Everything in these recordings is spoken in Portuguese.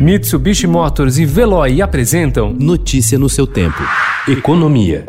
Mitsubishi Motors e Veloy apresentam Notícia no seu tempo. Economia.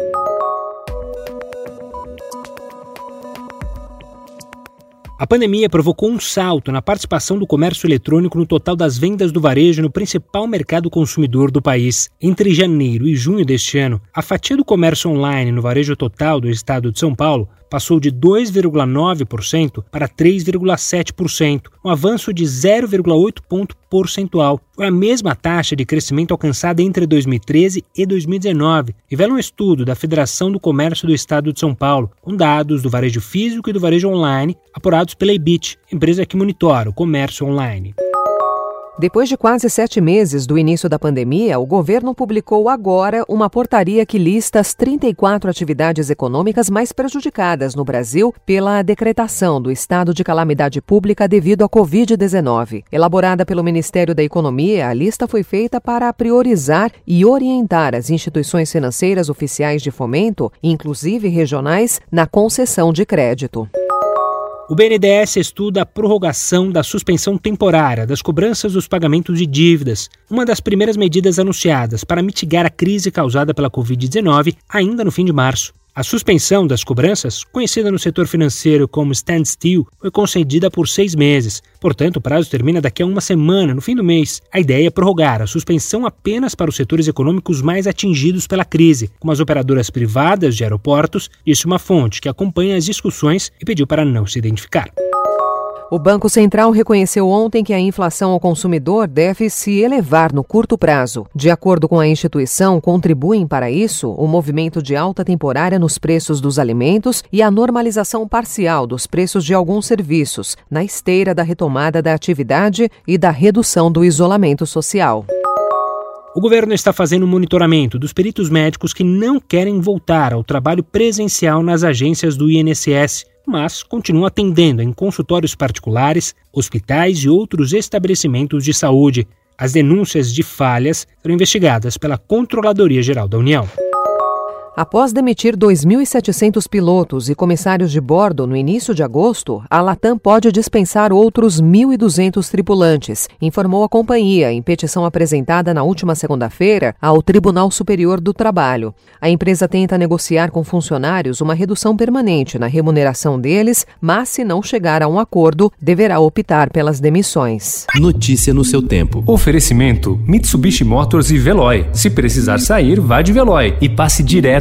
A pandemia provocou um salto na participação do comércio eletrônico no total das vendas do varejo no principal mercado consumidor do país. Entre janeiro e junho deste ano, a fatia do comércio online no varejo total do estado de São Paulo passou de 2,9% para 3,7%, um avanço de 0,8 ponto percentual. Foi a mesma taxa de crescimento alcançada entre 2013 e 2019, revela um estudo da Federação do Comércio do Estado de São Paulo, com dados do varejo físico e do varejo online apurados pela Ebit, empresa que monitora o comércio online. Depois de quase sete meses do início da pandemia, o governo publicou agora uma portaria que lista as 34 atividades econômicas mais prejudicadas no Brasil pela decretação do estado de calamidade pública devido à Covid-19. Elaborada pelo Ministério da Economia, a lista foi feita para priorizar e orientar as instituições financeiras oficiais de fomento, inclusive regionais, na concessão de crédito. O BNDES estuda a prorrogação da suspensão temporária das cobranças dos pagamentos de dívidas, uma das primeiras medidas anunciadas para mitigar a crise causada pela Covid-19 ainda no fim de março. A suspensão das cobranças, conhecida no setor financeiro como standstill, foi concedida por seis meses. Portanto, o prazo termina daqui a uma semana, no fim do mês. A ideia é prorrogar a suspensão apenas para os setores econômicos mais atingidos pela crise, como as operadoras privadas de aeroportos, disse uma fonte que acompanha as discussões e pediu para não se identificar. O Banco Central reconheceu ontem que a inflação ao consumidor deve se elevar no curto prazo. De acordo com a instituição, contribuem para isso o movimento de alta temporária nos preços dos alimentos e a normalização parcial dos preços de alguns serviços, na esteira da retomada da atividade e da redução do isolamento social. O governo está fazendo monitoramento dos peritos médicos que não querem voltar ao trabalho presencial nas agências do INSS mas continua atendendo em consultórios particulares, hospitais e outros estabelecimentos de saúde. As denúncias de falhas foram investigadas pela Controladoria Geral da União. Após demitir 2.700 pilotos e comissários de bordo no início de agosto, a Latam pode dispensar outros 1.200 tripulantes, informou a companhia em petição apresentada na última segunda-feira ao Tribunal Superior do Trabalho. A empresa tenta negociar com funcionários uma redução permanente na remuneração deles, mas se não chegar a um acordo, deverá optar pelas demissões. Notícia no seu tempo. Oferecimento: Mitsubishi Motors e Veloy. Se precisar sair, vá de Veloy e passe direto